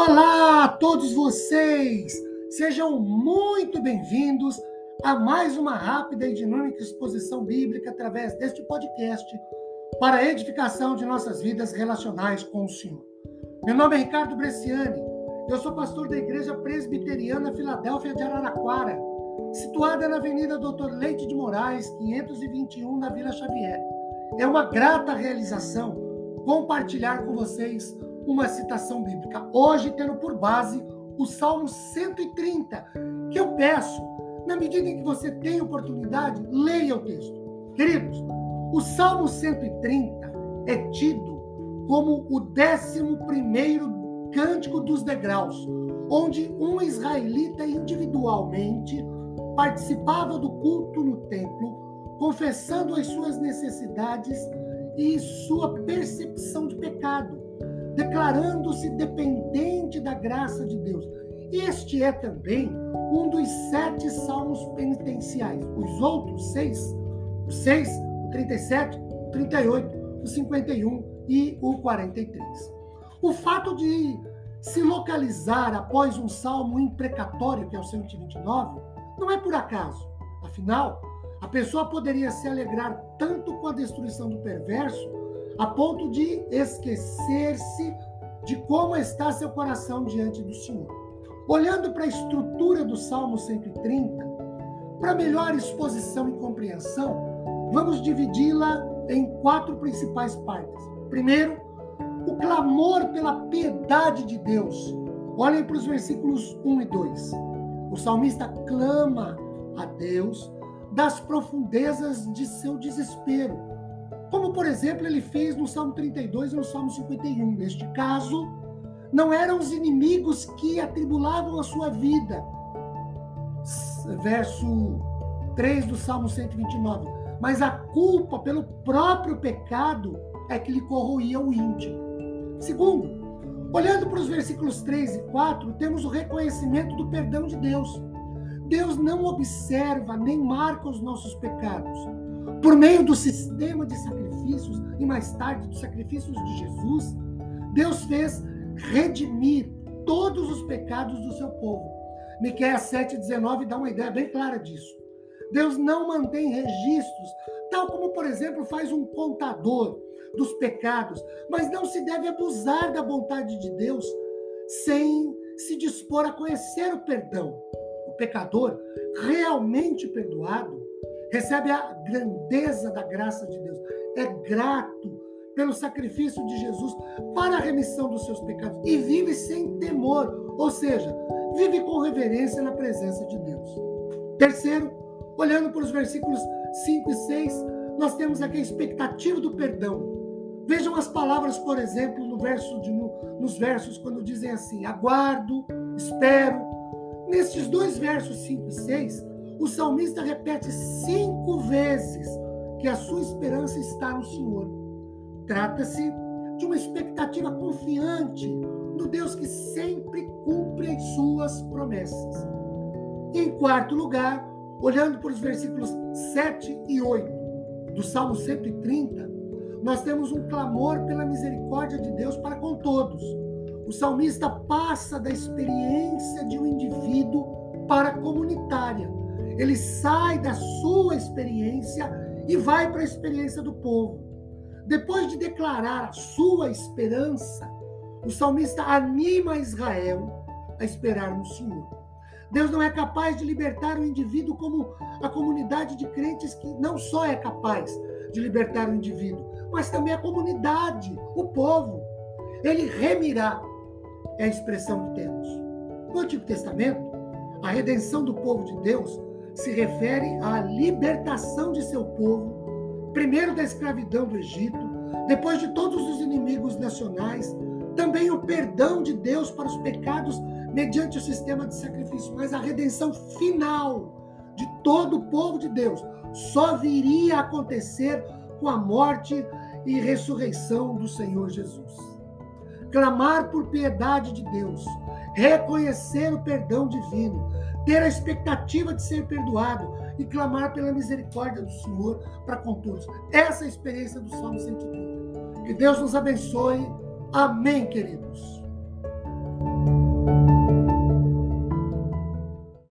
Olá a todos vocês! Sejam muito bem-vindos a mais uma rápida e dinâmica exposição bíblica através deste podcast para a edificação de nossas vidas relacionais com o Senhor. Meu nome é Ricardo Bresciani, eu sou pastor da Igreja Presbiteriana Filadélfia de Araraquara, situada na Avenida Doutor Leite de Moraes, 521, na Vila Xavier. É uma grata realização compartilhar com vocês uma citação bíblica. Hoje, tendo por base o Salmo 130, que eu peço, na medida em que você tem oportunidade, leia o texto. Queridos, o Salmo 130 é tido como o décimo primeiro cântico dos degraus, onde um israelita individualmente participava do culto no templo, confessando as suas necessidades e sua percepção de pecado declarando-se dependente da graça de Deus. Este é também um dos sete salmos penitenciais. Os outros seis, o 6, o 37, o 38, o 51 e o 43. O fato de se localizar após um salmo imprecatório, que é o 129, não é por acaso. Afinal, a pessoa poderia se alegrar tanto com a destruição do perverso a ponto de esquecer-se de como está seu coração diante do Senhor. Olhando para a estrutura do Salmo 130, para melhor exposição e compreensão, vamos dividi-la em quatro principais partes. Primeiro, o clamor pela piedade de Deus. Olhem para os versículos 1 e 2. O salmista clama a Deus das profundezas de seu desespero como, por exemplo, ele fez no Salmo 32 e no Salmo 51. Neste caso, não eram os inimigos que atribulavam a sua vida. Verso 3 do Salmo 129. Mas a culpa pelo próprio pecado é que lhe corroía o íntimo. Segundo, olhando para os versículos 3 e 4, temos o reconhecimento do perdão de Deus. Deus não observa nem marca os nossos pecados por meio do sistema de sacrifícios e mais tarde dos sacrifícios de Jesus, Deus fez redimir todos os pecados do seu povo. Miqueias 7:19 dá uma ideia bem clara disso. Deus não mantém registros, tal como, por exemplo, faz um contador dos pecados, mas não se deve abusar da vontade de Deus sem se dispor a conhecer o perdão. O pecador realmente perdoado recebe a grandeza da graça de Deus, é grato pelo sacrifício de Jesus para a remissão dos seus pecados e vive sem temor, ou seja, vive com reverência na presença de Deus. Terceiro, olhando para os versículos 5 e 6, nós temos aqui a expectativa do perdão. Vejam as palavras, por exemplo, no verso de, no, nos versos, quando dizem assim: aguardo, espero. Nesses dois versos 5 e 6, o salmista repete cinco vezes que a sua esperança está no Senhor. Trata-se de uma expectativa confiante no Deus que sempre cumpre as suas promessas. em quarto lugar, olhando para os versículos 7 e 8 do Salmo 130, nós temos um clamor pela misericórdia de Deus para com todos. O salmista passa da experiência de um indivíduo para a comunitária ele sai da sua experiência e vai para a experiência do povo. Depois de declarar a sua esperança, o salmista anima Israel a esperar no Senhor. Deus não é capaz de libertar o indivíduo como a comunidade de crentes que não só é capaz de libertar o indivíduo, mas também a comunidade, o povo. Ele remirá, é a expressão que temos. No Antigo Testamento, a redenção do povo de Deus se refere à libertação de seu povo, primeiro da escravidão do Egito, depois de todos os inimigos nacionais, também o perdão de Deus para os pecados mediante o sistema de sacrifício, mas a redenção final de todo o povo de Deus só viria a acontecer com a morte e ressurreição do Senhor Jesus. Clamar por piedade de Deus, reconhecer o perdão divino, ter a expectativa de ser perdoado e clamar pela misericórdia do Senhor para com todos. Essa é a experiência do Salmo 130. Que Deus nos abençoe. Amém, queridos.